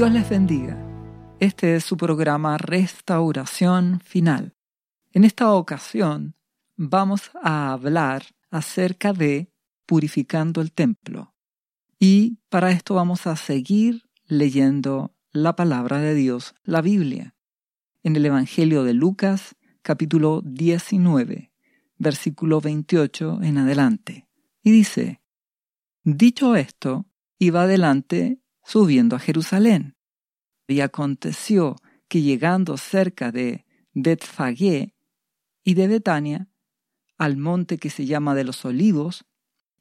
Dios les bendiga. Este es su programa Restauración Final. En esta ocasión vamos a hablar acerca de purificando el templo. Y para esto vamos a seguir leyendo la palabra de Dios, la Biblia, en el Evangelio de Lucas, capítulo 19, versículo 28 en adelante. Y dice, Dicho esto, iba adelante subiendo a Jerusalén. Y aconteció que llegando cerca de Betfagé y de Betania, al monte que se llama de los olivos,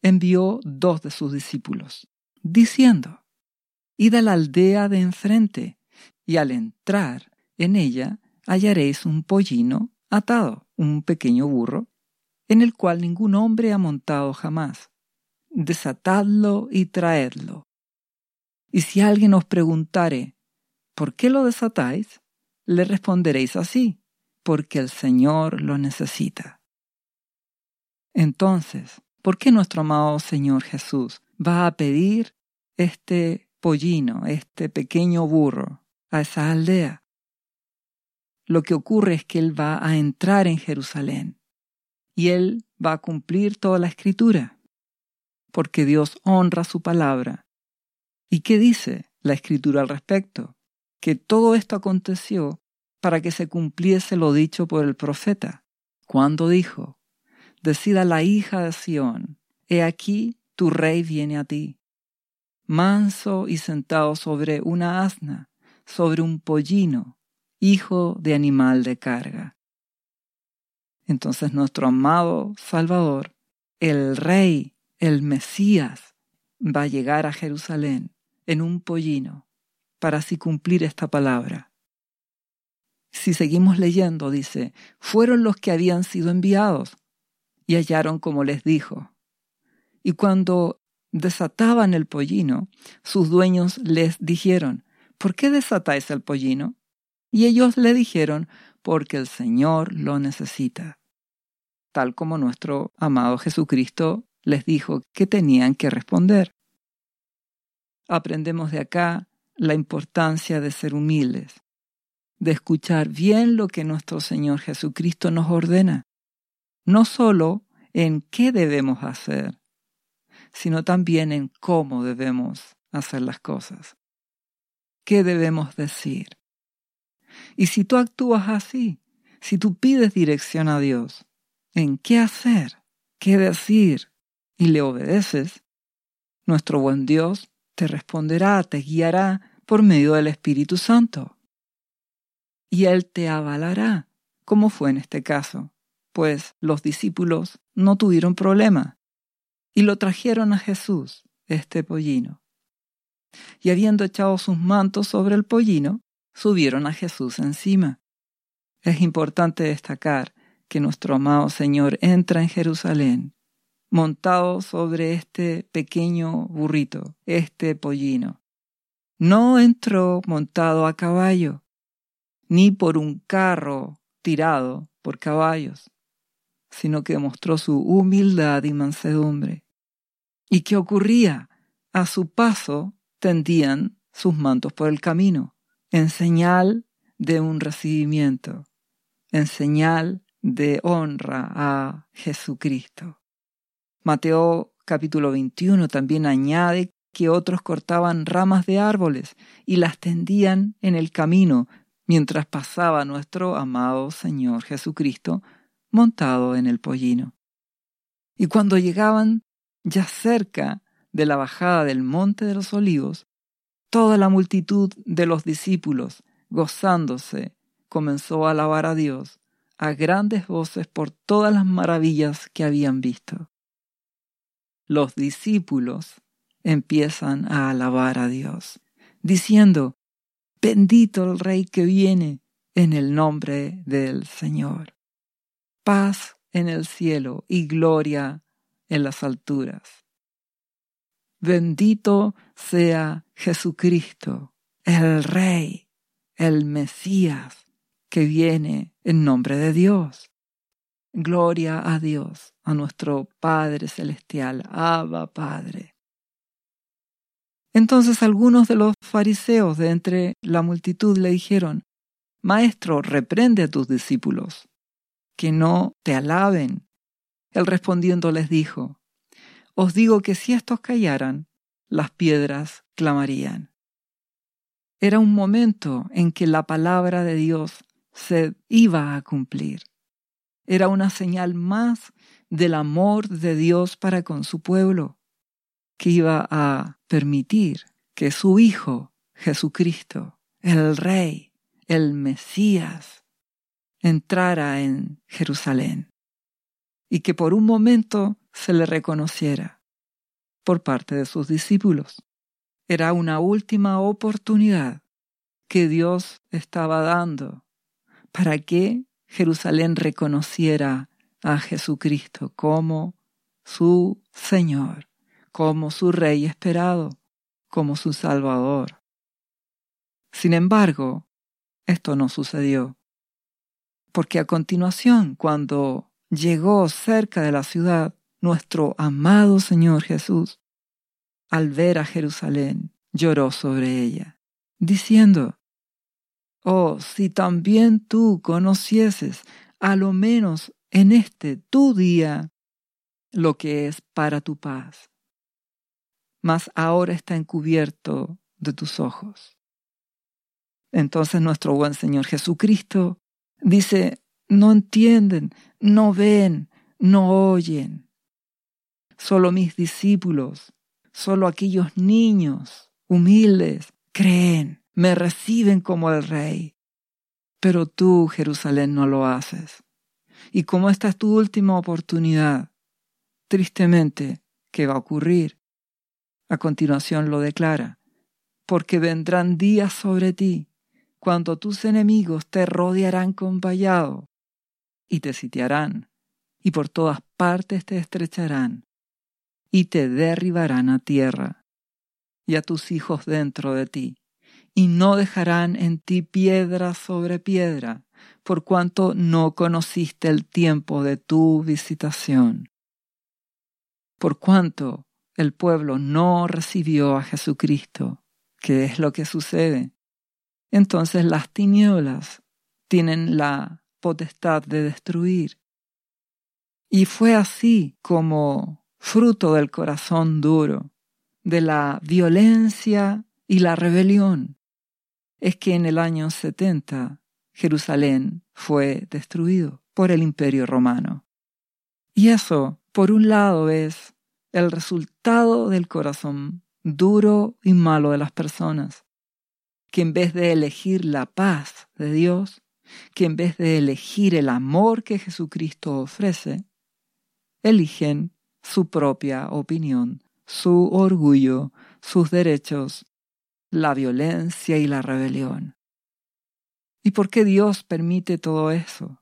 envió dos de sus discípulos, diciendo, Id a la aldea de enfrente, y al entrar en ella hallaréis un pollino atado, un pequeño burro, en el cual ningún hombre ha montado jamás. Desatadlo y traedlo. Y si alguien os preguntare, ¿por qué lo desatáis? Le responderéis así, porque el Señor lo necesita. Entonces, ¿por qué nuestro amado Señor Jesús va a pedir este pollino, este pequeño burro, a esa aldea? Lo que ocurre es que Él va a entrar en Jerusalén y Él va a cumplir toda la escritura, porque Dios honra su palabra ¿Y qué dice la escritura al respecto? Que todo esto aconteció para que se cumpliese lo dicho por el profeta, cuando dijo, Decida la hija de Sión, he aquí tu rey viene a ti, manso y sentado sobre una asna, sobre un pollino, hijo de animal de carga. Entonces nuestro amado Salvador, el Rey, el Mesías, va a llegar a Jerusalén en un pollino para así cumplir esta palabra. Si seguimos leyendo, dice, fueron los que habían sido enviados y hallaron como les dijo. Y cuando desataban el pollino, sus dueños les dijeron, ¿por qué desatáis el pollino? Y ellos le dijeron, porque el Señor lo necesita. Tal como nuestro amado Jesucristo les dijo que tenían que responder aprendemos de acá la importancia de ser humildes, de escuchar bien lo que nuestro Señor Jesucristo nos ordena, no solo en qué debemos hacer, sino también en cómo debemos hacer las cosas, qué debemos decir. Y si tú actúas así, si tú pides dirección a Dios en qué hacer, qué decir, y le obedeces, nuestro buen Dios te responderá, te guiará por medio del Espíritu Santo. Y Él te avalará, como fue en este caso, pues los discípulos no tuvieron problema y lo trajeron a Jesús, este pollino. Y habiendo echado sus mantos sobre el pollino, subieron a Jesús encima. Es importante destacar que nuestro amado Señor entra en Jerusalén montado sobre este pequeño burrito, este pollino. No entró montado a caballo, ni por un carro tirado por caballos, sino que mostró su humildad y mansedumbre. ¿Y qué ocurría? A su paso tendían sus mantos por el camino, en señal de un recibimiento, en señal de honra a Jesucristo. Mateo capítulo 21 también añade que otros cortaban ramas de árboles y las tendían en el camino mientras pasaba nuestro amado Señor Jesucristo montado en el pollino. Y cuando llegaban ya cerca de la bajada del monte de los olivos, toda la multitud de los discípulos, gozándose, comenzó a alabar a Dios a grandes voces por todas las maravillas que habían visto los discípulos empiezan a alabar a Dios, diciendo, bendito el Rey que viene en el nombre del Señor. Paz en el cielo y gloria en las alturas. Bendito sea Jesucristo, el Rey, el Mesías, que viene en nombre de Dios. Gloria a Dios, a nuestro Padre Celestial, Abba Padre. Entonces algunos de los fariseos de entre la multitud le dijeron, Maestro, reprende a tus discípulos, que no te alaben. Él respondiendo les dijo, Os digo que si estos callaran, las piedras clamarían. Era un momento en que la palabra de Dios se iba a cumplir. Era una señal más del amor de Dios para con su pueblo, que iba a permitir que su Hijo, Jesucristo, el Rey, el Mesías, entrara en Jerusalén y que por un momento se le reconociera por parte de sus discípulos. Era una última oportunidad que Dios estaba dando para que Jerusalén reconociera a Jesucristo como su Señor, como su Rey esperado, como su Salvador. Sin embargo, esto no sucedió, porque a continuación, cuando llegó cerca de la ciudad, nuestro amado Señor Jesús, al ver a Jerusalén, lloró sobre ella, diciendo, Oh, si también tú conocieses, a lo menos en este tu día, lo que es para tu paz. Mas ahora está encubierto de tus ojos. Entonces nuestro buen Señor Jesucristo dice, no entienden, no ven, no oyen. Solo mis discípulos, solo aquellos niños humildes creen me reciben como el rey. Pero tú, Jerusalén, no lo haces. Y como esta es tu última oportunidad, tristemente, ¿qué va a ocurrir? A continuación lo declara, porque vendrán días sobre ti, cuando tus enemigos te rodearán con vallado, y te sitiarán, y por todas partes te estrecharán, y te derribarán a tierra, y a tus hijos dentro de ti y no dejarán en ti piedra sobre piedra, por cuanto no conociste el tiempo de tu visitación. Por cuanto el pueblo no recibió a Jesucristo, ¿qué es lo que sucede? Entonces las tinieblas tienen la potestad de destruir. Y fue así como fruto del corazón duro, de la violencia y la rebelión, es que en el año 70 Jerusalén fue destruido por el imperio romano. Y eso, por un lado, es el resultado del corazón duro y malo de las personas, que en vez de elegir la paz de Dios, que en vez de elegir el amor que Jesucristo ofrece, eligen su propia opinión, su orgullo, sus derechos la violencia y la rebelión. ¿Y por qué Dios permite todo eso?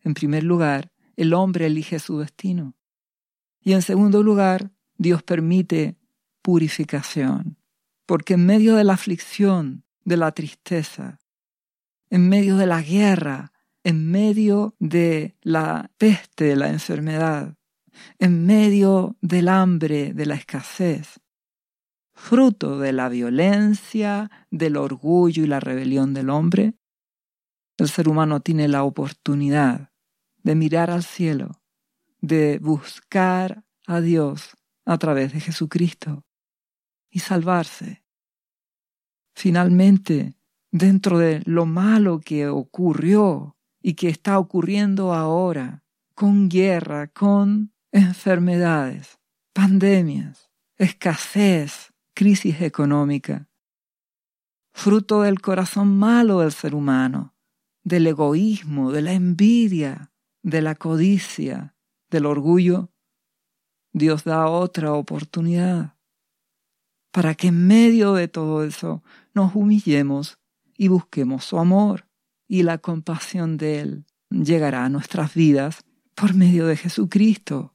En primer lugar, el hombre elige su destino. Y en segundo lugar, Dios permite purificación, porque en medio de la aflicción, de la tristeza, en medio de la guerra, en medio de la peste, de la enfermedad, en medio del hambre, de la escasez, fruto de la violencia, del orgullo y la rebelión del hombre, el ser humano tiene la oportunidad de mirar al cielo, de buscar a Dios a través de Jesucristo y salvarse. Finalmente, dentro de lo malo que ocurrió y que está ocurriendo ahora, con guerra, con enfermedades, pandemias, escasez, crisis económica, fruto del corazón malo del ser humano, del egoísmo, de la envidia, de la codicia, del orgullo, Dios da otra oportunidad para que en medio de todo eso nos humillemos y busquemos su amor y la compasión de Él llegará a nuestras vidas por medio de Jesucristo.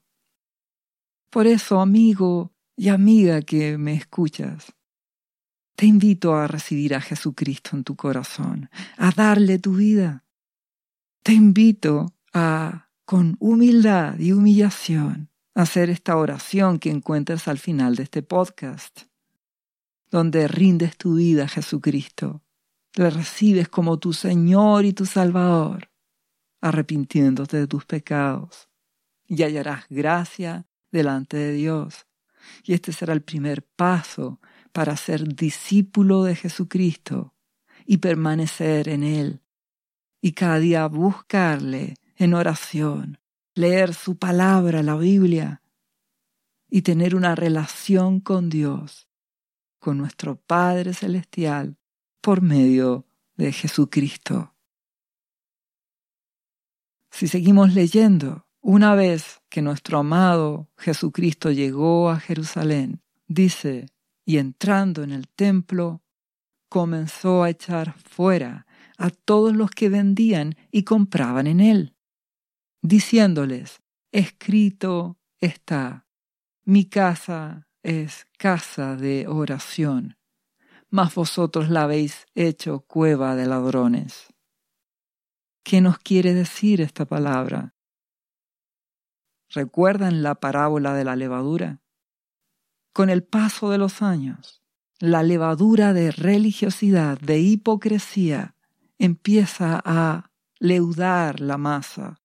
Por eso, amigo, y amiga que me escuchas, te invito a recibir a Jesucristo en tu corazón, a darle tu vida. Te invito a, con humildad y humillación, hacer esta oración que encuentras al final de este podcast. donde rindes tu vida a Jesucristo, le recibes como tu Señor y tu Salvador, arrepintiéndote de tus pecados, y hallarás gracia delante de Dios. Y este será el primer paso para ser discípulo de Jesucristo y permanecer en Él, y cada día buscarle en oración, leer su palabra, la Biblia, y tener una relación con Dios, con nuestro Padre Celestial, por medio de Jesucristo. Si seguimos leyendo, una vez que nuestro amado Jesucristo llegó a Jerusalén, dice, y entrando en el templo, comenzó a echar fuera a todos los que vendían y compraban en él, diciéndoles, escrito está, mi casa es casa de oración, mas vosotros la habéis hecho cueva de ladrones. ¿Qué nos quiere decir esta palabra? ¿Recuerdan la parábola de la levadura? Con el paso de los años, la levadura de religiosidad, de hipocresía, empieza a leudar la masa,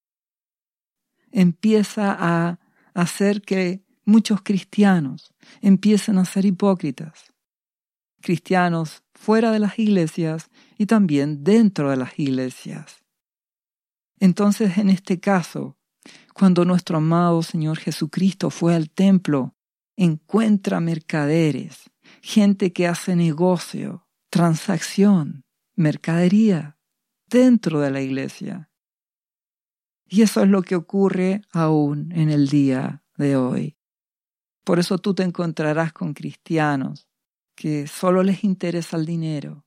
empieza a hacer que muchos cristianos empiecen a ser hipócritas. Cristianos fuera de las iglesias y también dentro de las iglesias. Entonces, en este caso, cuando nuestro amado Señor Jesucristo fue al templo, encuentra mercaderes, gente que hace negocio, transacción, mercadería dentro de la iglesia. Y eso es lo que ocurre aún en el día de hoy. Por eso tú te encontrarás con cristianos que solo les interesa el dinero,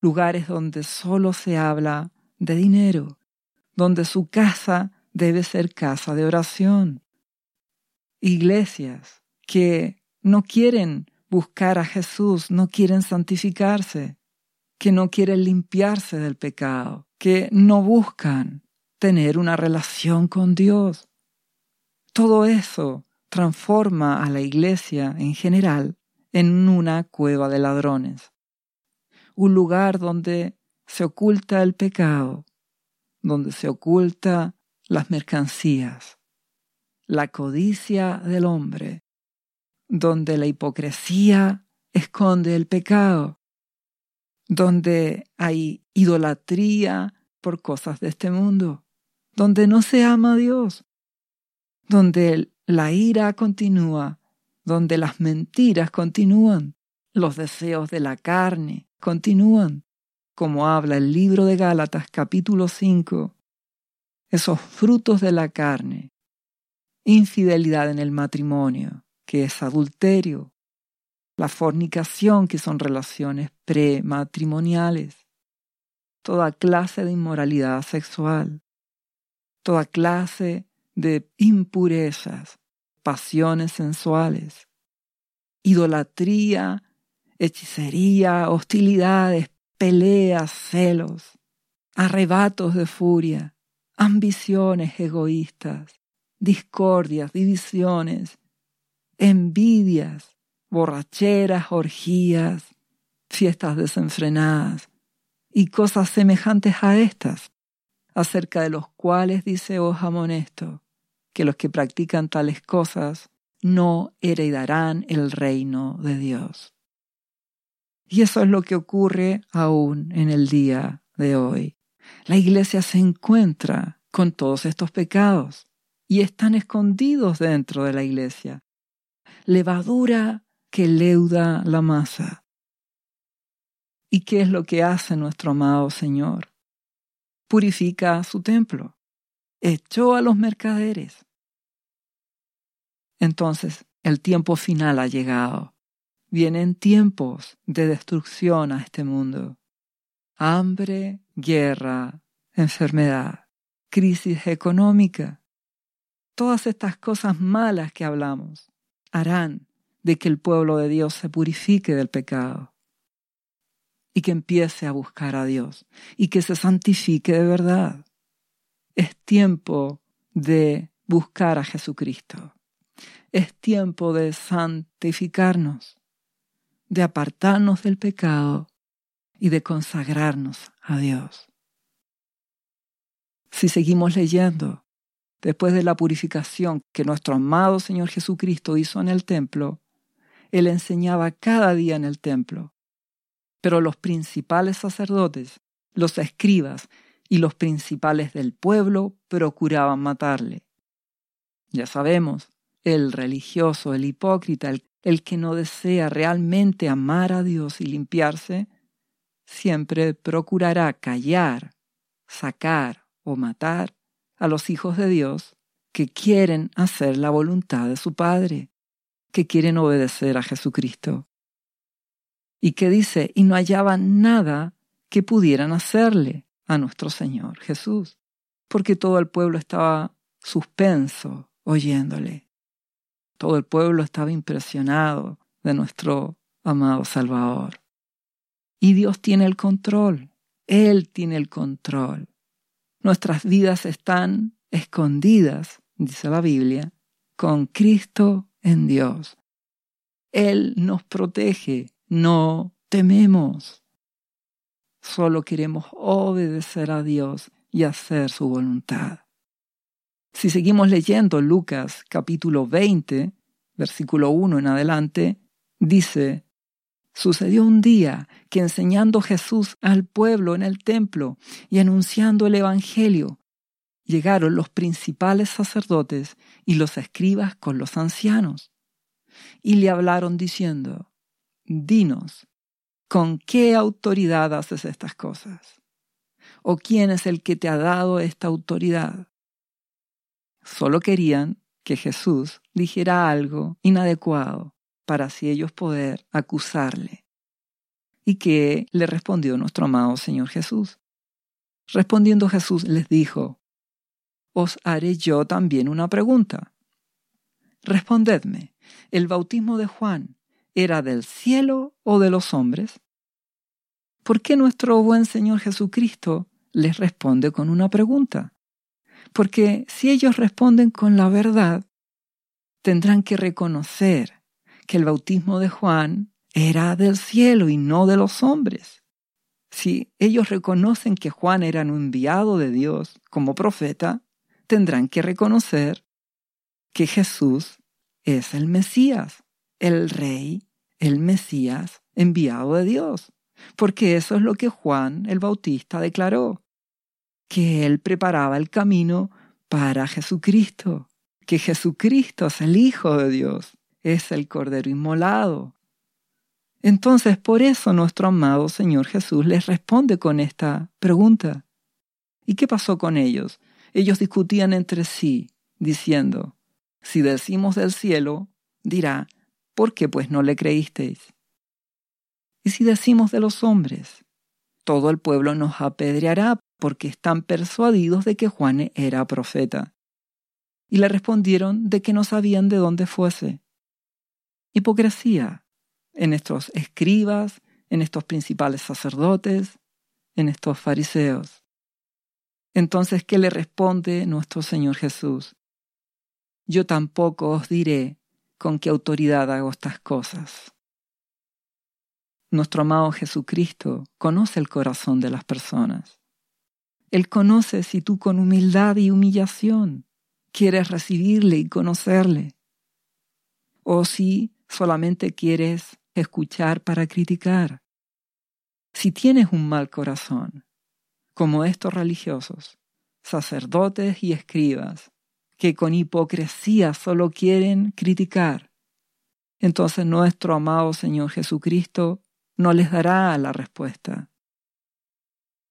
lugares donde solo se habla de dinero, donde su casa debe ser casa de oración, iglesias que no quieren buscar a Jesús, no quieren santificarse, que no quieren limpiarse del pecado, que no buscan tener una relación con Dios. Todo eso transforma a la iglesia en general en una cueva de ladrones, un lugar donde se oculta el pecado, donde se oculta las mercancías, la codicia del hombre, donde la hipocresía esconde el pecado, donde hay idolatría por cosas de este mundo, donde no se ama a Dios, donde la ira continúa, donde las mentiras continúan, los deseos de la carne continúan, como habla el libro de Gálatas capítulo 5, esos frutos de la carne, infidelidad en el matrimonio, que es adulterio, la fornicación, que son relaciones prematrimoniales, toda clase de inmoralidad sexual, toda clase de impurezas, pasiones sensuales, idolatría, hechicería, hostilidades, peleas, celos, arrebatos de furia, ambiciones egoístas, discordias, divisiones, envidias, borracheras, orgías, fiestas desenfrenadas y cosas semejantes a estas, acerca de los cuales dice os amonesto que los que practican tales cosas no heredarán el reino de Dios. Y eso es lo que ocurre aún en el día de hoy. La iglesia se encuentra con todos estos pecados y están escondidos dentro de la iglesia. Levadura que leuda la masa. ¿Y qué es lo que hace nuestro amado Señor? Purifica su templo. Echó a los mercaderes. Entonces, el tiempo final ha llegado. Vienen tiempos de destrucción a este mundo. Hambre, guerra, enfermedad, crisis económica. Todas estas cosas malas que hablamos harán de que el pueblo de Dios se purifique del pecado y que empiece a buscar a Dios y que se santifique de verdad. Es tiempo de buscar a Jesucristo. Es tiempo de santificarnos, de apartarnos del pecado y de consagrarnos a Dios. Si seguimos leyendo, después de la purificación que nuestro amado Señor Jesucristo hizo en el templo, Él enseñaba cada día en el templo. Pero los principales sacerdotes, los escribas y los principales del pueblo procuraban matarle. Ya sabemos, el religioso, el hipócrita, el, el que no desea realmente amar a Dios y limpiarse, siempre procurará callar, sacar o matar a los hijos de Dios que quieren hacer la voluntad de su Padre, que quieren obedecer a Jesucristo. Y que dice, y no hallaban nada que pudieran hacerle a nuestro Señor Jesús, porque todo el pueblo estaba suspenso oyéndole. Todo el pueblo estaba impresionado de nuestro amado Salvador. Y Dios tiene el control, Él tiene el control. Nuestras vidas están escondidas, dice la Biblia, con Cristo en Dios. Él nos protege, no tememos. Solo queremos obedecer a Dios y hacer su voluntad. Si seguimos leyendo Lucas capítulo 20, versículo 1 en adelante, dice, Sucedió un día que enseñando Jesús al pueblo en el templo y anunciando el Evangelio, llegaron los principales sacerdotes y los escribas con los ancianos, y le hablaron diciendo, Dinos, ¿con qué autoridad haces estas cosas? ¿O quién es el que te ha dado esta autoridad? Solo querían que Jesús dijera algo inadecuado para así ellos poder acusarle. ¿Y qué le respondió nuestro amado Señor Jesús? Respondiendo Jesús les dijo, Os haré yo también una pregunta. Respondedme, ¿el bautismo de Juan era del cielo o de los hombres? ¿Por qué nuestro buen Señor Jesucristo les responde con una pregunta? Porque si ellos responden con la verdad, tendrán que reconocer que el bautismo de Juan era del cielo y no de los hombres. Si ellos reconocen que Juan era un enviado de Dios como profeta, tendrán que reconocer que Jesús es el Mesías, el Rey, el Mesías enviado de Dios, porque eso es lo que Juan el Bautista declaró, que él preparaba el camino para Jesucristo, que Jesucristo es el Hijo de Dios es el Cordero inmolado. Entonces, por eso nuestro amado Señor Jesús les responde con esta pregunta. ¿Y qué pasó con ellos? Ellos discutían entre sí, diciendo, si decimos del cielo, dirá, ¿por qué pues no le creísteis? Y si decimos de los hombres, todo el pueblo nos apedreará porque están persuadidos de que Juan era profeta. Y le respondieron de que no sabían de dónde fuese hipocresía en estos escribas, en estos principales sacerdotes, en estos fariseos. Entonces, ¿qué le responde nuestro Señor Jesús? Yo tampoco os diré con qué autoridad hago estas cosas. Nuestro amado Jesucristo conoce el corazón de las personas. Él conoce si tú con humildad y humillación quieres recibirle y conocerle, o si solamente quieres escuchar para criticar. Si tienes un mal corazón, como estos religiosos, sacerdotes y escribas, que con hipocresía solo quieren criticar, entonces nuestro amado Señor Jesucristo no les dará la respuesta.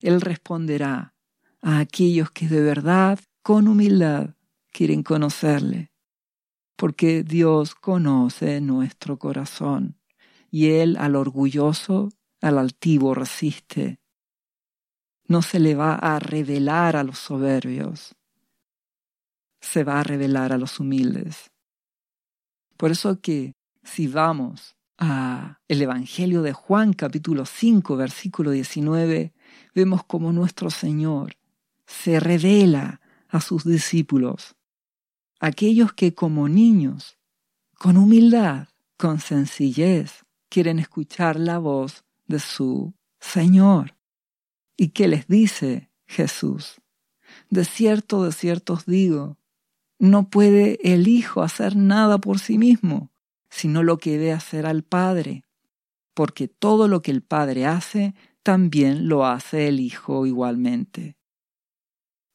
Él responderá a aquellos que de verdad, con humildad, quieren conocerle porque Dios conoce nuestro corazón y Él al orgulloso, al altivo resiste. No se le va a revelar a los soberbios, se va a revelar a los humildes. Por eso que si vamos a el Evangelio de Juan capítulo 5 versículo 19, vemos como nuestro Señor se revela a sus discípulos aquellos que como niños, con humildad, con sencillez, quieren escuchar la voz de su Señor. ¿Y qué les dice Jesús? De cierto, de cierto os digo, no puede el Hijo hacer nada por sí mismo, sino lo que ve hacer al Padre, porque todo lo que el Padre hace, también lo hace el Hijo igualmente.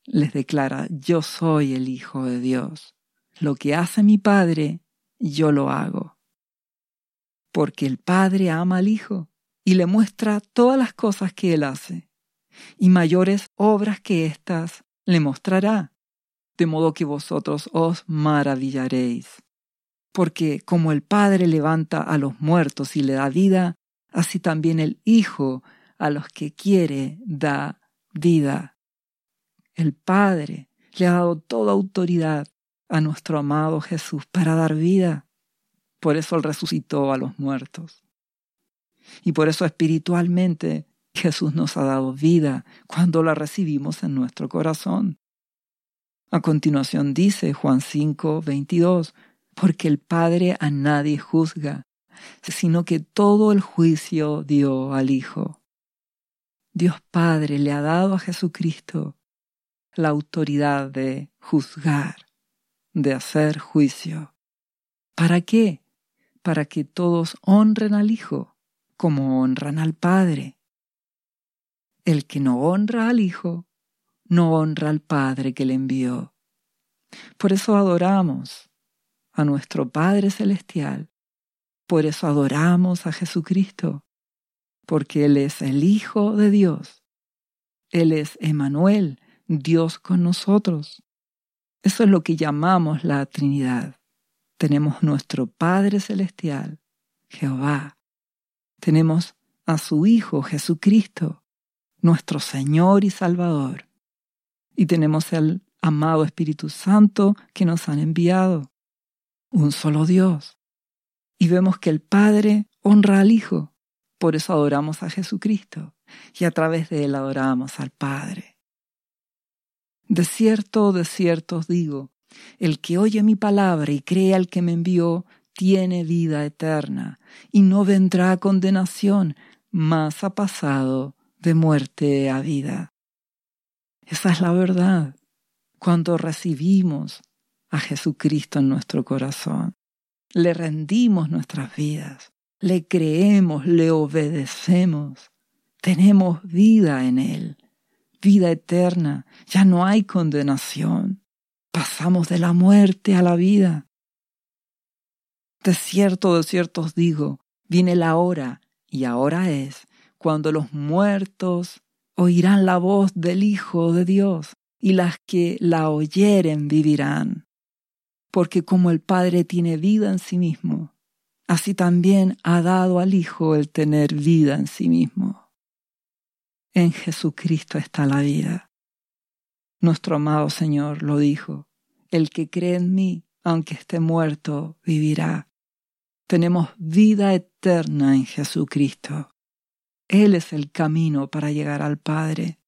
Les declara, yo soy el Hijo de Dios. Lo que hace mi Padre, yo lo hago. Porque el Padre ama al Hijo y le muestra todas las cosas que Él hace, y mayores obras que éstas le mostrará, de modo que vosotros os maravillaréis. Porque como el Padre levanta a los muertos y le da vida, así también el Hijo a los que quiere da vida. El Padre le ha dado toda autoridad a nuestro amado Jesús para dar vida. Por eso Él resucitó a los muertos. Y por eso espiritualmente Jesús nos ha dado vida cuando la recibimos en nuestro corazón. A continuación dice Juan 5, 22, porque el Padre a nadie juzga, sino que todo el juicio dio al Hijo. Dios Padre le ha dado a Jesucristo la autoridad de juzgar, de hacer juicio. ¿Para qué? Para que todos honren al Hijo como honran al Padre. El que no honra al Hijo, no honra al Padre que le envió. Por eso adoramos a nuestro Padre Celestial. Por eso adoramos a Jesucristo, porque Él es el Hijo de Dios. Él es Emanuel, Dios con nosotros. Eso es lo que llamamos la Trinidad. Tenemos nuestro Padre Celestial, Jehová. Tenemos a su Hijo Jesucristo, nuestro Señor y Salvador. Y tenemos el amado Espíritu Santo que nos han enviado. Un solo Dios. Y vemos que el Padre honra al Hijo. Por eso adoramos a Jesucristo. Y a través de Él adoramos al Padre. De cierto, de cierto os digo, el que oye mi palabra y cree al que me envió, tiene vida eterna, y no vendrá a condenación, mas ha pasado de muerte a vida. Esa es la verdad. Cuando recibimos a Jesucristo en nuestro corazón, le rendimos nuestras vidas, le creemos, le obedecemos, tenemos vida en Él, vida eterna, ya no hay condenación, pasamos de la muerte a la vida. De cierto, de cierto os digo, viene la hora, y ahora es, cuando los muertos oirán la voz del Hijo de Dios, y las que la oyeren vivirán. Porque como el Padre tiene vida en sí mismo, así también ha dado al Hijo el tener vida en sí mismo. En Jesucristo está la vida. Nuestro amado Señor lo dijo, el que cree en mí, aunque esté muerto, vivirá. Tenemos vida eterna en Jesucristo. Él es el camino para llegar al Padre.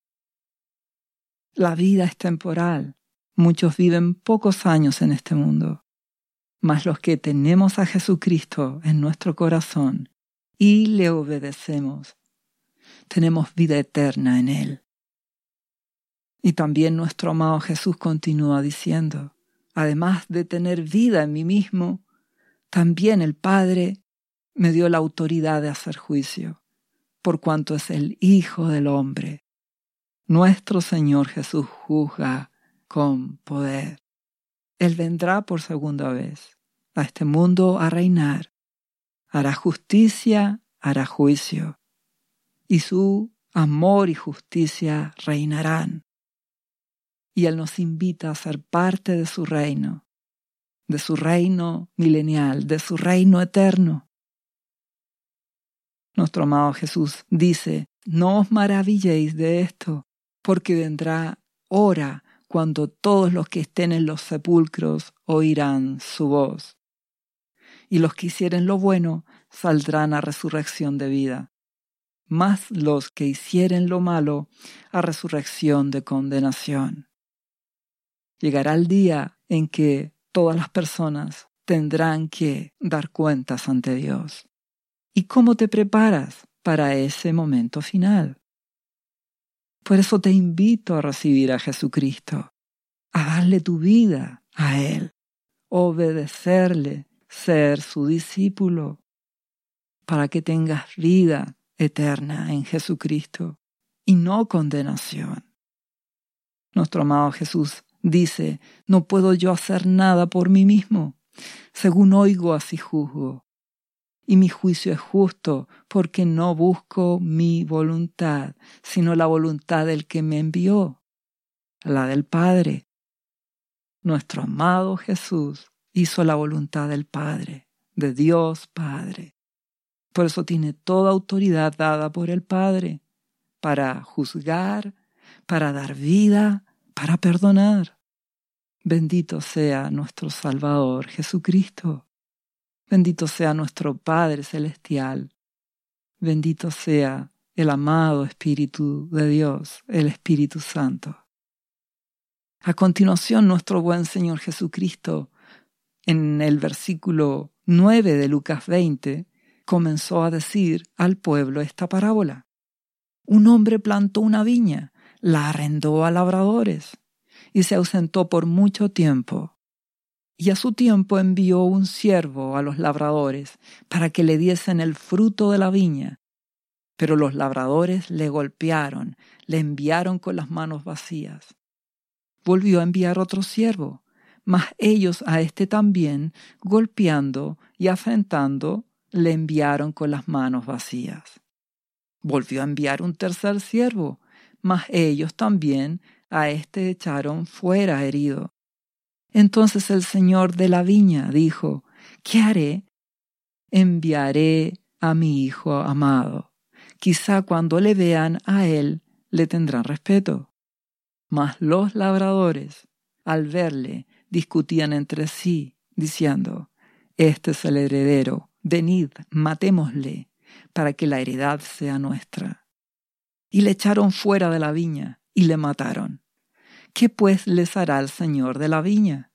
La vida es temporal. Muchos viven pocos años en este mundo. Mas los que tenemos a Jesucristo en nuestro corazón y le obedecemos, tenemos vida eterna en Él. Y también nuestro amado Jesús continúa diciendo, además de tener vida en mí mismo, también el Padre me dio la autoridad de hacer juicio por cuanto es el Hijo del Hombre. Nuestro Señor Jesús juzga con poder. Él vendrá por segunda vez a este mundo a reinar. Hará justicia, hará juicio. Y su amor y justicia reinarán. Y Él nos invita a ser parte de su reino, de su reino milenial, de su reino eterno. Nuestro amado Jesús dice, no os maravilléis de esto, porque vendrá hora cuando todos los que estén en los sepulcros oirán su voz. Y los que hicieren lo bueno saldrán a resurrección de vida, mas los que hicieren lo malo a resurrección de condenación. Llegará el día en que todas las personas tendrán que dar cuentas ante Dios ¿Y cómo te preparas para ese momento final? Por eso te invito a recibir a Jesucristo, a darle tu vida a Él, obedecerle, ser su discípulo, para que tengas vida eterna en Jesucristo y no condenación. Nuestro amado Jesús dice, no puedo yo hacer nada por mí mismo, según oigo así juzgo. Y mi juicio es justo porque no busco mi voluntad, sino la voluntad del que me envió, la del Padre. Nuestro amado Jesús hizo la voluntad del Padre, de Dios Padre. Por eso tiene toda autoridad dada por el Padre para juzgar, para dar vida, para perdonar. Bendito sea nuestro Salvador Jesucristo. Bendito sea nuestro Padre Celestial. Bendito sea el amado Espíritu de Dios, el Espíritu Santo. A continuación, nuestro buen Señor Jesucristo, en el versículo 9 de Lucas 20, comenzó a decir al pueblo esta parábola. Un hombre plantó una viña, la arrendó a labradores y se ausentó por mucho tiempo. Y a su tiempo envió un siervo a los labradores para que le diesen el fruto de la viña. Pero los labradores le golpearon, le enviaron con las manos vacías. Volvió a enviar otro siervo, mas ellos a éste también, golpeando y afrentando, le enviaron con las manos vacías. Volvió a enviar un tercer siervo, mas ellos también a éste echaron fuera herido. Entonces el señor de la viña dijo, ¿qué haré? Enviaré a mi hijo amado. Quizá cuando le vean a él le tendrán respeto. Mas los labradores, al verle, discutían entre sí, diciendo, Este es el heredero, venid, matémosle, para que la heredad sea nuestra. Y le echaron fuera de la viña y le mataron. ¿Qué pues les hará el Señor de la viña?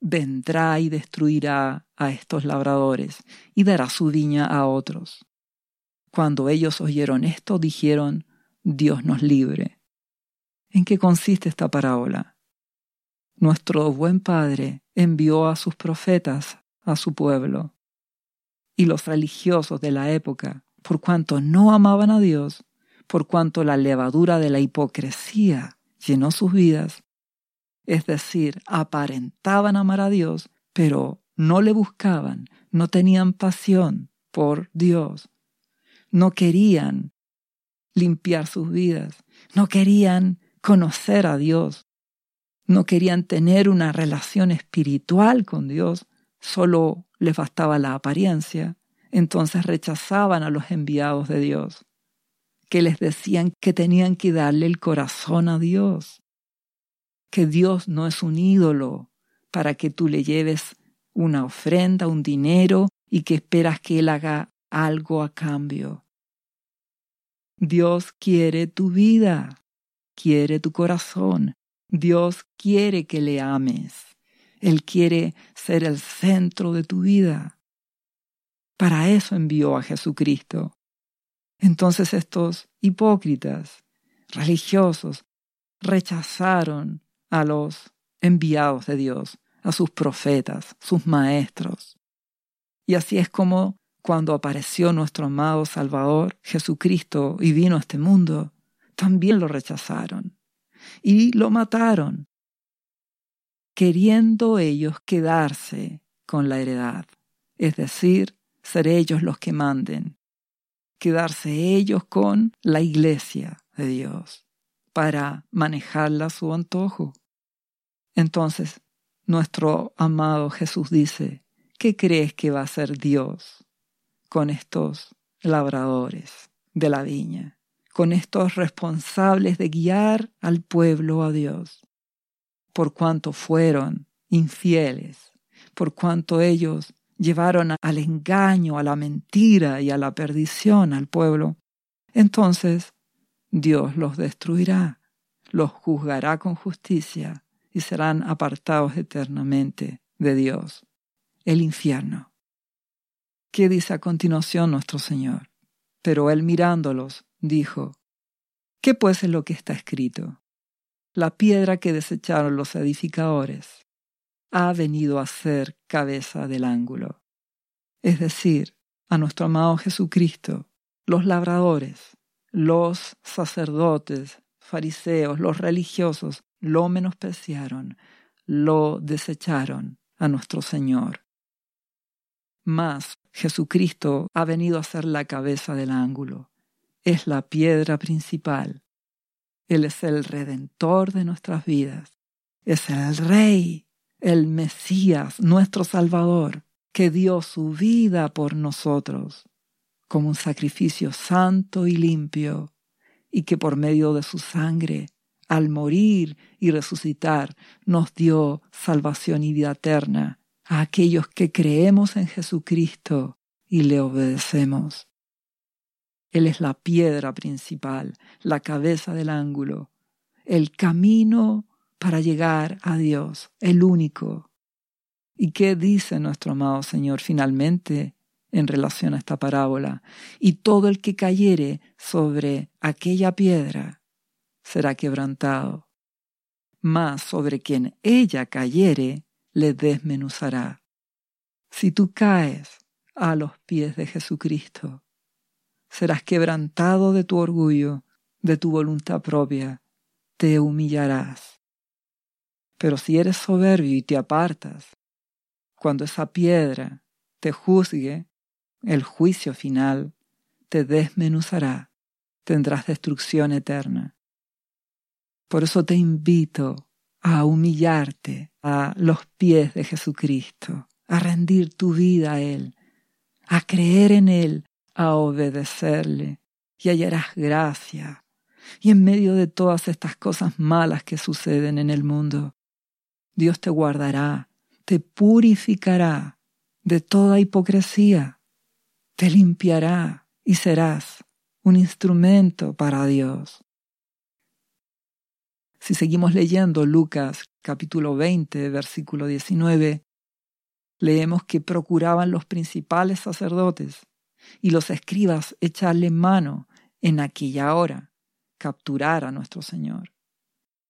Vendrá y destruirá a estos labradores y dará su viña a otros. Cuando ellos oyeron esto, dijeron, Dios nos libre. ¿En qué consiste esta parábola? Nuestro buen Padre envió a sus profetas a su pueblo. Y los religiosos de la época, por cuanto no amaban a Dios, por cuanto la levadura de la hipocresía llenó sus vidas, es decir, aparentaban amar a Dios, pero no le buscaban, no tenían pasión por Dios, no querían limpiar sus vidas, no querían conocer a Dios, no querían tener una relación espiritual con Dios, solo les bastaba la apariencia, entonces rechazaban a los enviados de Dios, que les decían que tenían que darle el corazón a Dios, que Dios no es un ídolo para que tú le lleves una ofrenda, un dinero y que esperas que Él haga algo a cambio. Dios quiere tu vida, quiere tu corazón, Dios quiere que le ames. Él quiere ser el centro de tu vida. Para eso envió a Jesucristo. Entonces estos hipócritas, religiosos, rechazaron a los enviados de Dios, a sus profetas, sus maestros. Y así es como cuando apareció nuestro amado Salvador, Jesucristo, y vino a este mundo, también lo rechazaron y lo mataron queriendo ellos quedarse con la heredad, es decir, ser ellos los que manden, quedarse ellos con la iglesia de Dios para manejarla a su antojo. Entonces, nuestro amado Jesús dice, ¿qué crees que va a hacer Dios con estos labradores de la viña, con estos responsables de guiar al pueblo a Dios? Por cuanto fueron infieles, por cuanto ellos llevaron al engaño, a la mentira y a la perdición al pueblo, entonces Dios los destruirá, los juzgará con justicia y serán apartados eternamente de Dios, el infierno. ¿Qué dice a continuación nuestro Señor? Pero él mirándolos, dijo, ¿Qué pues es lo que está escrito? La piedra que desecharon los edificadores ha venido a ser cabeza del ángulo. Es decir, a nuestro amado Jesucristo, los labradores, los sacerdotes, fariseos, los religiosos, lo menospreciaron, lo desecharon a nuestro Señor. Mas Jesucristo ha venido a ser la cabeza del ángulo, es la piedra principal. Él es el redentor de nuestras vidas, es el Rey, el Mesías, nuestro Salvador, que dio su vida por nosotros como un sacrificio santo y limpio, y que por medio de su sangre, al morir y resucitar, nos dio salvación y vida eterna a aquellos que creemos en Jesucristo y le obedecemos. Él es la piedra principal, la cabeza del ángulo, el camino para llegar a Dios, el único. ¿Y qué dice nuestro amado Señor finalmente en relación a esta parábola? Y todo el que cayere sobre aquella piedra será quebrantado, mas sobre quien ella cayere le desmenuzará. Si tú caes a los pies de Jesucristo, serás quebrantado de tu orgullo, de tu voluntad propia, te humillarás. Pero si eres soberbio y te apartas, cuando esa piedra te juzgue, el juicio final te desmenuzará, tendrás destrucción eterna. Por eso te invito a humillarte a los pies de Jesucristo, a rendir tu vida a Él, a creer en Él, a obedecerle, y hallarás gracia. Y en medio de todas estas cosas malas que suceden en el mundo, Dios te guardará, te purificará de toda hipocresía, te limpiará y serás un instrumento para Dios. Si seguimos leyendo Lucas capítulo 20, versículo 19, leemos que procuraban los principales sacerdotes y los escribas echarle mano en aquella hora, capturar a nuestro Señor,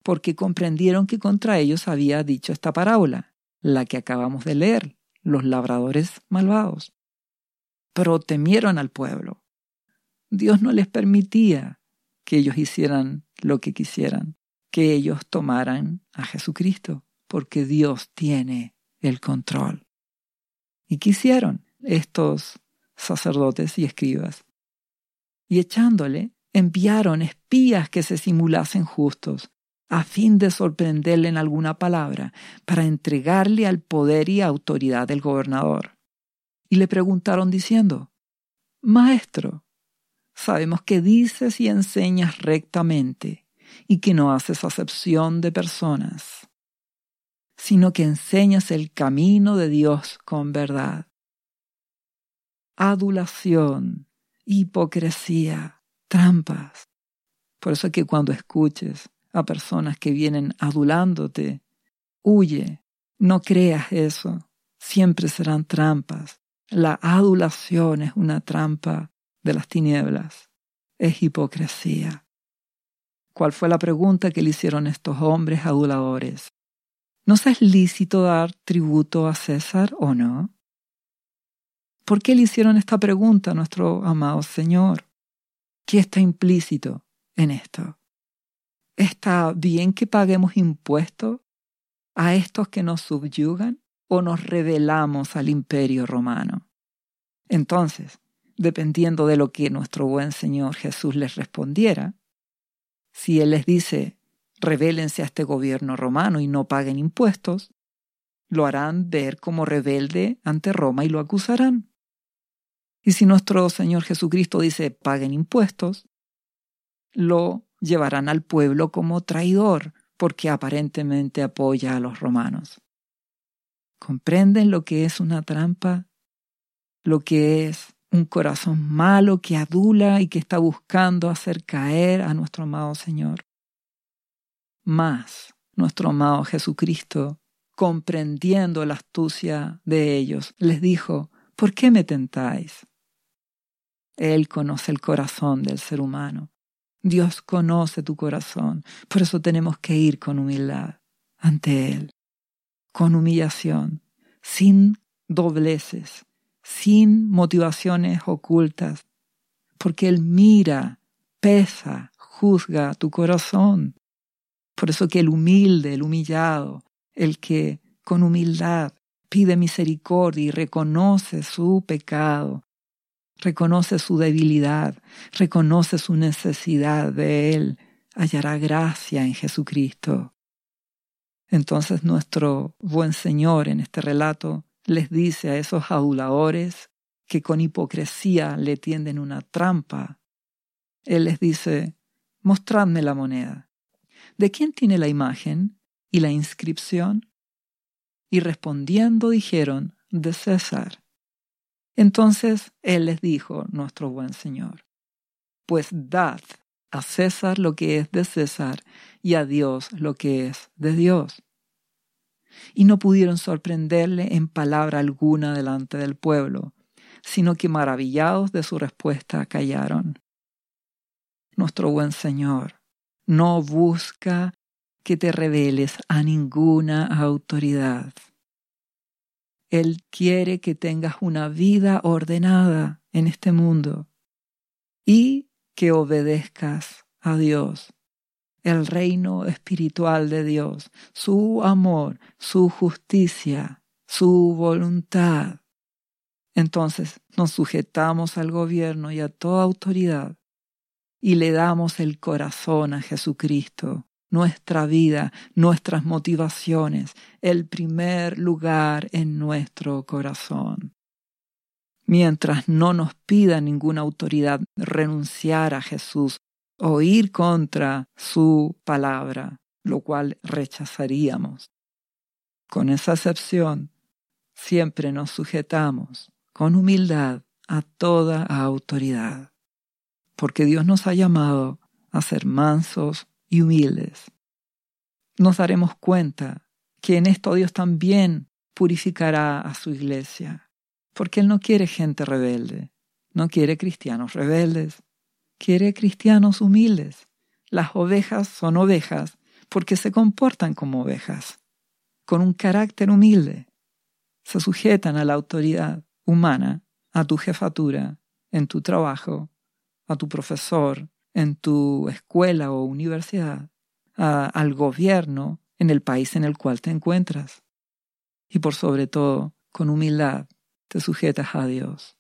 porque comprendieron que contra ellos había dicho esta parábola, la que acabamos de leer, los labradores malvados. Pero temieron al pueblo. Dios no les permitía que ellos hicieran lo que quisieran que ellos tomaran a Jesucristo, porque Dios tiene el control. ¿Y qué hicieron estos sacerdotes y escribas? Y echándole, enviaron espías que se simulasen justos, a fin de sorprenderle en alguna palabra, para entregarle al poder y autoridad del gobernador. Y le preguntaron diciendo, Maestro, sabemos que dices y enseñas rectamente y que no haces acepción de personas, sino que enseñas el camino de Dios con verdad. Adulación, hipocresía, trampas. Por eso es que cuando escuches a personas que vienen adulándote, huye, no creas eso, siempre serán trampas. La adulación es una trampa de las tinieblas, es hipocresía. ¿Cuál fue la pregunta que le hicieron estos hombres aduladores? ¿Nos es lícito dar tributo a César o no? ¿Por qué le hicieron esta pregunta a nuestro amado Señor? ¿Qué está implícito en esto? ¿Está bien que paguemos impuestos a estos que nos subyugan o nos rebelamos al imperio romano? Entonces, dependiendo de lo que nuestro buen Señor Jesús les respondiera, si Él les dice, rebélense a este gobierno romano y no paguen impuestos, lo harán ver como rebelde ante Roma y lo acusarán. Y si nuestro Señor Jesucristo dice, paguen impuestos, lo llevarán al pueblo como traidor, porque aparentemente apoya a los romanos. ¿Comprenden lo que es una trampa? Lo que es un corazón malo que adula y que está buscando hacer caer a nuestro amado Señor. Más, nuestro amado Jesucristo, comprendiendo la astucia de ellos, les dijo, ¿Por qué me tentáis? Él conoce el corazón del ser humano. Dios conoce tu corazón. Por eso tenemos que ir con humildad ante Él, con humillación, sin dobleces, sin motivaciones ocultas, porque Él mira, pesa, juzga tu corazón. Por eso que el humilde, el humillado, el que con humildad pide misericordia y reconoce su pecado, reconoce su debilidad, reconoce su necesidad de Él, hallará gracia en Jesucristo. Entonces nuestro buen Señor en este relato les dice a esos aduladores que con hipocresía le tienden una trampa. Él les dice, mostradme la moneda. ¿De quién tiene la imagen y la inscripción? Y respondiendo dijeron, de César. Entonces él les dijo, nuestro buen Señor, pues dad a César lo que es de César y a Dios lo que es de Dios. Y no pudieron sorprenderle en palabra alguna delante del pueblo, sino que maravillados de su respuesta callaron. Nuestro buen Señor no busca que te reveles a ninguna autoridad. Él quiere que tengas una vida ordenada en este mundo y que obedezcas a Dios, el reino espiritual de Dios, su amor, su justicia, su voluntad. Entonces nos sujetamos al gobierno y a toda autoridad y le damos el corazón a Jesucristo nuestra vida, nuestras motivaciones, el primer lugar en nuestro corazón. Mientras no nos pida ninguna autoridad renunciar a Jesús o ir contra su palabra, lo cual rechazaríamos. Con esa excepción, siempre nos sujetamos con humildad a toda autoridad, porque Dios nos ha llamado a ser mansos y humildes. Nos daremos cuenta que en esto Dios también purificará a su iglesia, porque Él no quiere gente rebelde, no quiere cristianos rebeldes, quiere cristianos humildes. Las ovejas son ovejas porque se comportan como ovejas, con un carácter humilde. Se sujetan a la autoridad humana, a tu jefatura, en tu trabajo, a tu profesor, en tu escuela o universidad, al gobierno en el país en el cual te encuentras. Y por sobre todo, con humildad, te sujetas a Dios.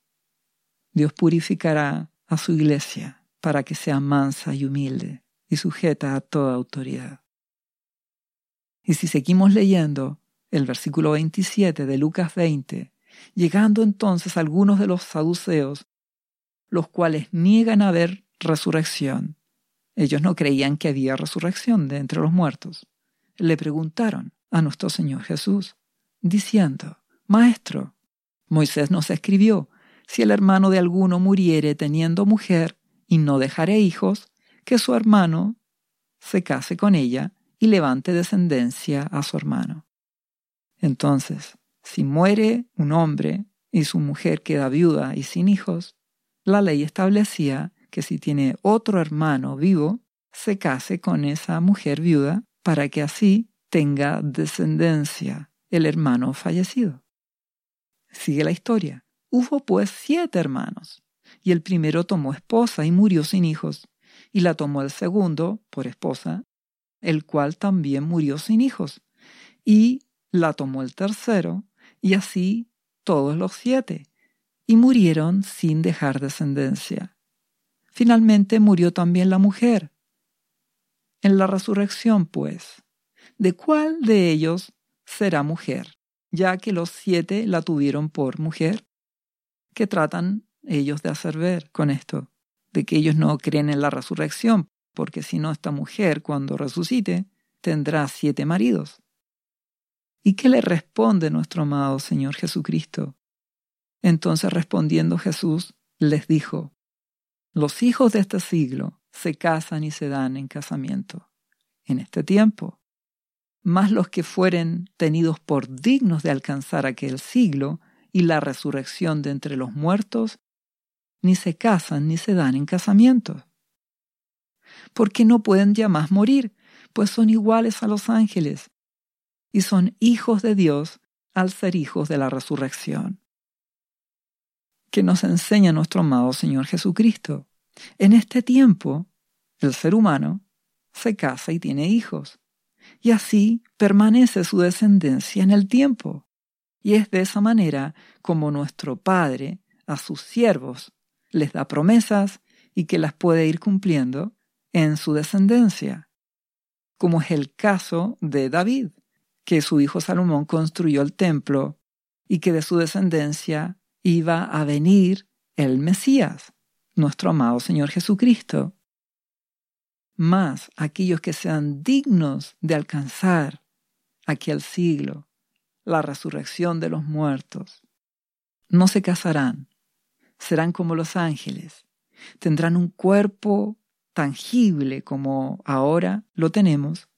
Dios purificará a su iglesia para que sea mansa y humilde y sujeta a toda autoridad. Y si seguimos leyendo el versículo 27 de Lucas 20, llegando entonces algunos de los saduceos, los cuales niegan haber resurrección. Ellos no creían que había resurrección de entre los muertos. Le preguntaron a nuestro Señor Jesús, diciendo, Maestro, Moisés nos escribió, si el hermano de alguno muriere teniendo mujer y no dejare hijos, que su hermano se case con ella y levante descendencia a su hermano. Entonces, si muere un hombre y su mujer queda viuda y sin hijos, la ley establecía que si tiene otro hermano vivo, se case con esa mujer viuda para que así tenga descendencia el hermano fallecido. Sigue la historia. Hubo pues siete hermanos, y el primero tomó esposa y murió sin hijos, y la tomó el segundo por esposa, el cual también murió sin hijos, y la tomó el tercero, y así todos los siete, y murieron sin dejar descendencia. Finalmente murió también la mujer. En la resurrección, pues, ¿de cuál de ellos será mujer? Ya que los siete la tuvieron por mujer. ¿Qué tratan ellos de hacer ver con esto? De que ellos no creen en la resurrección, porque si no esta mujer, cuando resucite, tendrá siete maridos. ¿Y qué le responde nuestro amado Señor Jesucristo? Entonces respondiendo Jesús les dijo, los hijos de este siglo se casan y se dan en casamiento en este tiempo, mas los que fueren tenidos por dignos de alcanzar aquel siglo y la resurrección de entre los muertos, ni se casan ni se dan en casamiento. Porque no pueden ya más morir, pues son iguales a los ángeles, y son hijos de Dios al ser hijos de la resurrección. Que nos enseña nuestro amado Señor Jesucristo. En este tiempo, el ser humano se casa y tiene hijos, y así permanece su descendencia en el tiempo. Y es de esa manera como nuestro Padre a sus siervos les da promesas y que las puede ir cumpliendo en su descendencia, como es el caso de David, que su hijo Salomón construyó el templo y que de su descendencia iba a venir el Mesías, nuestro amado Señor Jesucristo. Más aquellos que sean dignos de alcanzar aquel siglo, la resurrección de los muertos, no se casarán, serán como los ángeles, tendrán un cuerpo tangible como ahora lo tenemos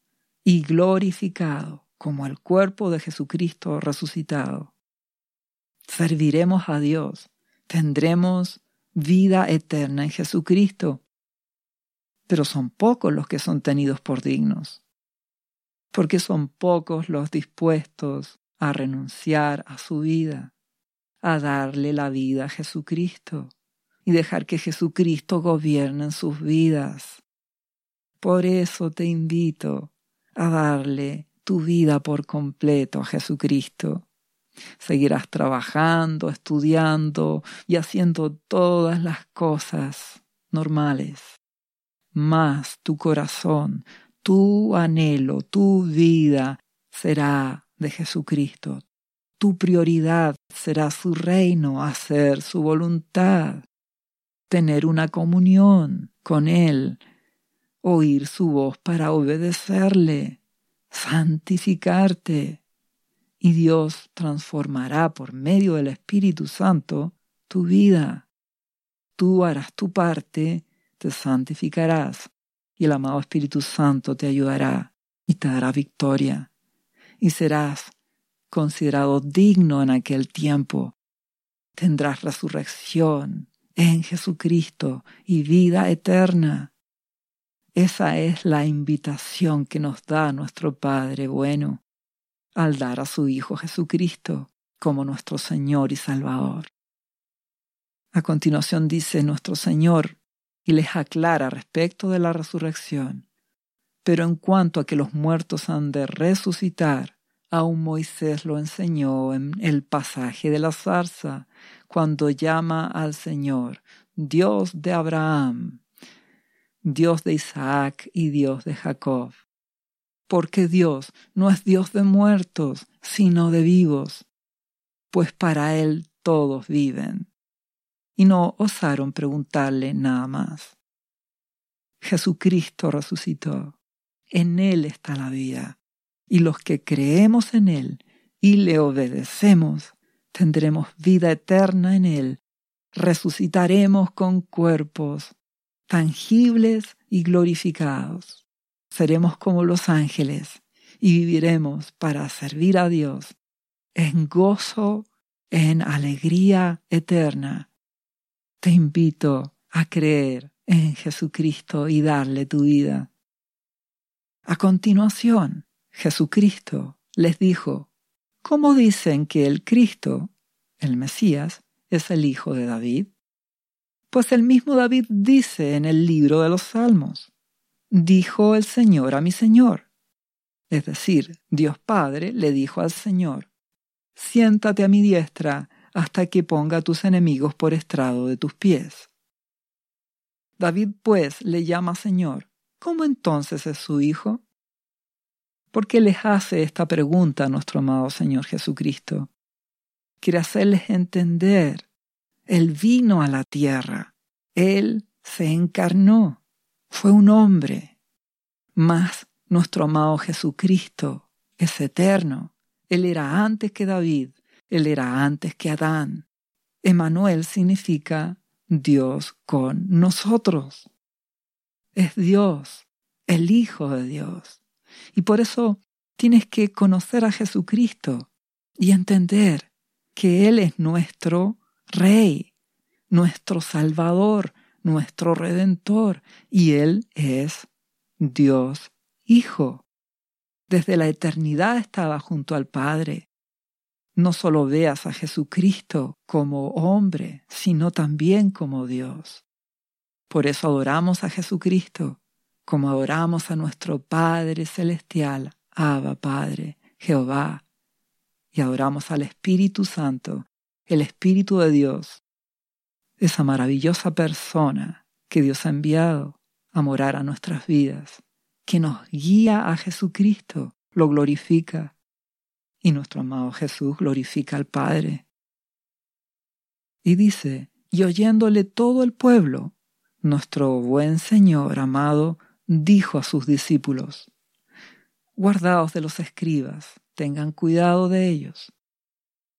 y glorificado como el cuerpo de Jesucristo resucitado. Serviremos a Dios, tendremos vida eterna en Jesucristo, pero son pocos los que son tenidos por dignos, porque son pocos los dispuestos a renunciar a su vida, a darle la vida a Jesucristo y dejar que Jesucristo gobierne en sus vidas. Por eso te invito a darle tu vida por completo a Jesucristo. Seguirás trabajando, estudiando y haciendo todas las cosas normales. Más tu corazón, tu anhelo, tu vida será de Jesucristo. Tu prioridad será su reino, hacer su voluntad, tener una comunión con Él, oír su voz para obedecerle, santificarte. Y Dios transformará por medio del Espíritu Santo tu vida. Tú harás tu parte, te santificarás y el amado Espíritu Santo te ayudará y te dará victoria. Y serás considerado digno en aquel tiempo. Tendrás resurrección en Jesucristo y vida eterna. Esa es la invitación que nos da nuestro Padre bueno al dar a su Hijo Jesucristo como nuestro Señor y Salvador. A continuación dice nuestro Señor y les aclara respecto de la resurrección. Pero en cuanto a que los muertos han de resucitar, aún Moisés lo enseñó en el pasaje de la zarza, cuando llama al Señor, Dios de Abraham, Dios de Isaac y Dios de Jacob. Porque Dios no es Dios de muertos, sino de vivos, pues para Él todos viven. Y no osaron preguntarle nada más. Jesucristo resucitó. En Él está la vida. Y los que creemos en Él y le obedecemos, tendremos vida eterna en Él. Resucitaremos con cuerpos tangibles y glorificados. Seremos como los ángeles y viviremos para servir a Dios en gozo, en alegría eterna. Te invito a creer en Jesucristo y darle tu vida. A continuación, Jesucristo les dijo, ¿cómo dicen que el Cristo, el Mesías, es el hijo de David? Pues el mismo David dice en el libro de los Salmos, dijo el Señor a mi Señor. Es decir, Dios Padre le dijo al Señor, siéntate a mi diestra hasta que ponga a tus enemigos por estrado de tus pies. David pues le llama Señor. ¿Cómo entonces es su hijo? ¿Por qué les hace esta pregunta nuestro amado Señor Jesucristo? Quiere hacerles entender él vino a la tierra. Él se encarnó. Fue un hombre. Mas nuestro amado Jesucristo es eterno. Él era antes que David. Él era antes que Adán. Emanuel significa Dios con nosotros. Es Dios, el Hijo de Dios. Y por eso tienes que conocer a Jesucristo y entender que Él es nuestro Rey, nuestro Salvador, nuestro Redentor, y Él es Dios Hijo. Desde la eternidad estaba junto al Padre. No solo veas a Jesucristo como hombre, sino también como Dios. Por eso adoramos a Jesucristo, como adoramos a nuestro Padre Celestial, Abba Padre, Jehová, y adoramos al Espíritu Santo, el Espíritu de Dios, esa maravillosa persona que Dios ha enviado a morar a nuestras vidas, que nos guía a Jesucristo, lo glorifica, y nuestro amado Jesús glorifica al Padre. Y dice, y oyéndole todo el pueblo, nuestro buen Señor amado dijo a sus discípulos, Guardaos de los escribas, tengan cuidado de ellos,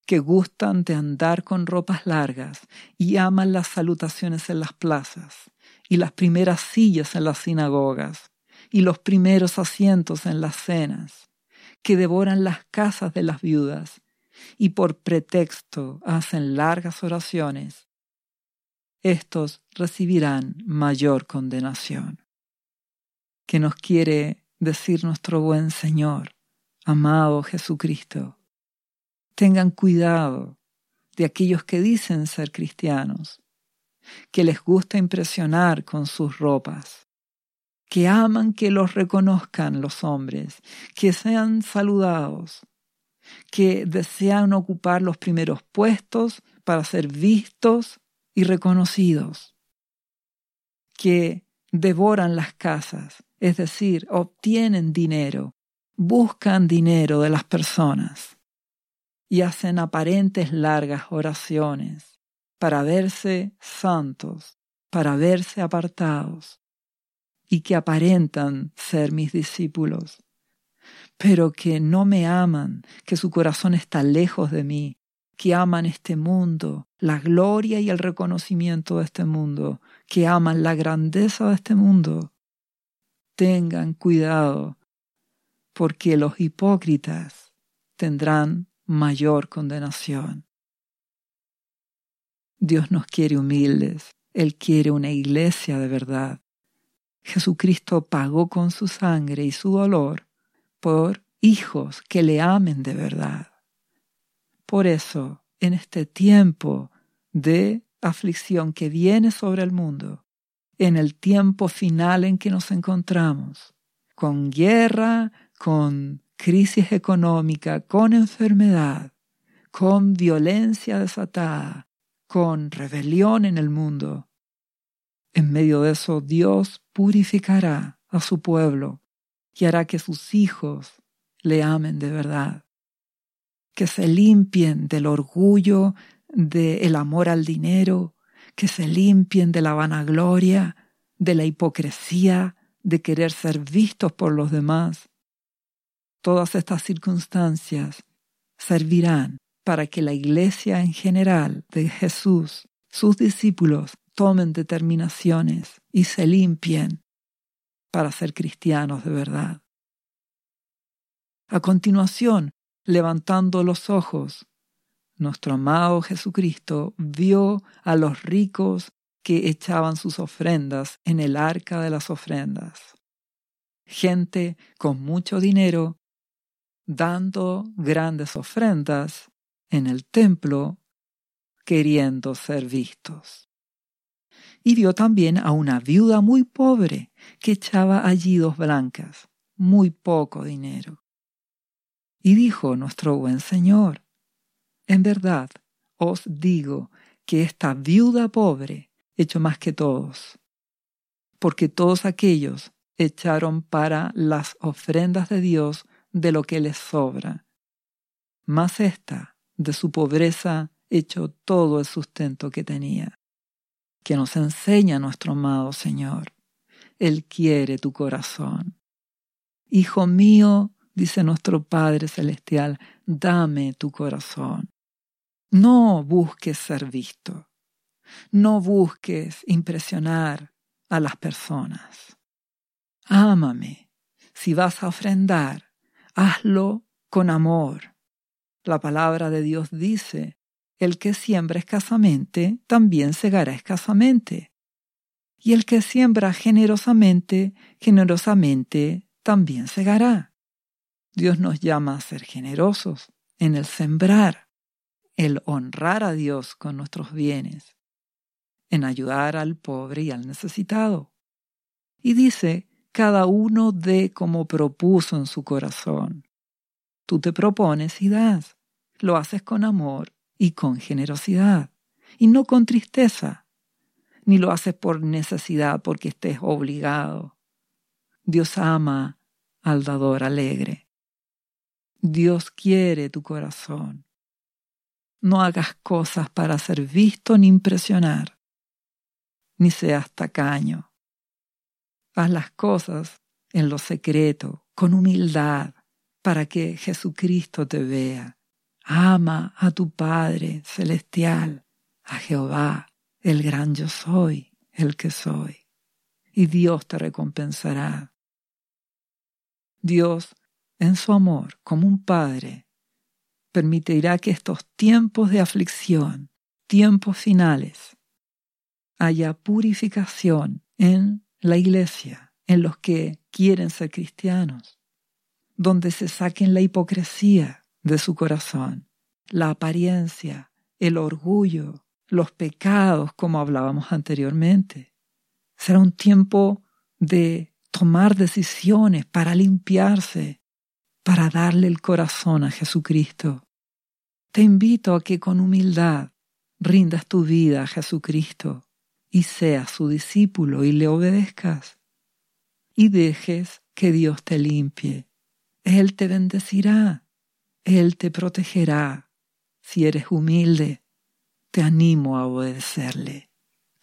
que gustan de andar con ropas largas y aman las salutaciones en las plazas y las primeras sillas en las sinagogas y los primeros asientos en las cenas, que devoran las casas de las viudas y por pretexto hacen largas oraciones. Estos recibirán mayor condenación. Que nos quiere decir nuestro buen Señor amado Jesucristo, tengan cuidado de aquellos que dicen ser cristianos, que les gusta impresionar con sus ropas, que aman que los reconozcan los hombres, que sean saludados, que desean ocupar los primeros puestos para ser vistos y reconocidos, que devoran las casas, es decir, obtienen dinero buscan dinero de las personas y hacen aparentes largas oraciones para verse santos, para verse apartados y que aparentan ser mis discípulos, pero que no me aman, que su corazón está lejos de mí, que aman este mundo, la gloria y el reconocimiento de este mundo, que aman la grandeza de este mundo. Tengan cuidado porque los hipócritas tendrán mayor condenación. Dios nos quiere humildes, Él quiere una iglesia de verdad. Jesucristo pagó con su sangre y su dolor por hijos que le amen de verdad. Por eso, en este tiempo de aflicción que viene sobre el mundo, en el tiempo final en que nos encontramos, con guerra, con crisis económica, con enfermedad, con violencia desatada, con rebelión en el mundo. En medio de eso Dios purificará a su pueblo y hará que sus hijos le amen de verdad, que se limpien del orgullo, del amor al dinero, que se limpien de la vanagloria, de la hipocresía, de querer ser vistos por los demás, Todas estas circunstancias servirán para que la iglesia en general de Jesús, sus discípulos, tomen determinaciones y se limpien para ser cristianos de verdad. A continuación, levantando los ojos, nuestro amado Jesucristo vio a los ricos que echaban sus ofrendas en el arca de las ofrendas. Gente con mucho dinero dando grandes ofrendas en el templo, queriendo ser vistos. Y vio también a una viuda muy pobre que echaba allí dos blancas, muy poco dinero. Y dijo nuestro buen Señor, en verdad os digo que esta viuda pobre echó más que todos, porque todos aquellos echaron para las ofrendas de Dios de lo que les sobra. Mas ésta, de su pobreza, echó todo el sustento que tenía. Que nos enseña nuestro amado Señor. Él quiere tu corazón. Hijo mío, dice nuestro Padre Celestial, dame tu corazón. No busques ser visto. No busques impresionar a las personas. Ámame. Si vas a ofrendar, hazlo con amor. La palabra de Dios dice El que siembra escasamente también segará escasamente. Y el que siembra generosamente, generosamente también segará. Dios nos llama a ser generosos en el sembrar, el honrar a Dios con nuestros bienes, en ayudar al pobre y al necesitado. Y dice, cada uno dé como propuso en su corazón. Tú te propones y das. Lo haces con amor y con generosidad, y no con tristeza, ni lo haces por necesidad porque estés obligado. Dios ama al dador alegre. Dios quiere tu corazón. No hagas cosas para ser visto ni impresionar, ni seas tacaño. Haz las cosas en lo secreto, con humildad, para que Jesucristo te vea. Ama a tu Padre celestial, a Jehová, el gran yo soy, el que soy, y Dios te recompensará. Dios, en su amor, como un Padre, permitirá que estos tiempos de aflicción, tiempos finales, haya purificación en la iglesia, en los que quieren ser cristianos, donde se saquen la hipocresía de su corazón, la apariencia, el orgullo, los pecados, como hablábamos anteriormente. Será un tiempo de tomar decisiones para limpiarse, para darle el corazón a Jesucristo. Te invito a que con humildad rindas tu vida a Jesucristo y seas su discípulo y le obedezcas. Y dejes que Dios te limpie. Él te bendecirá. Él te protegerá. Si eres humilde, te animo a obedecerle,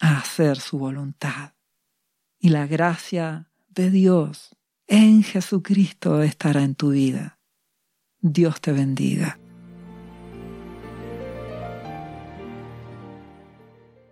a hacer su voluntad. Y la gracia de Dios en Jesucristo estará en tu vida. Dios te bendiga.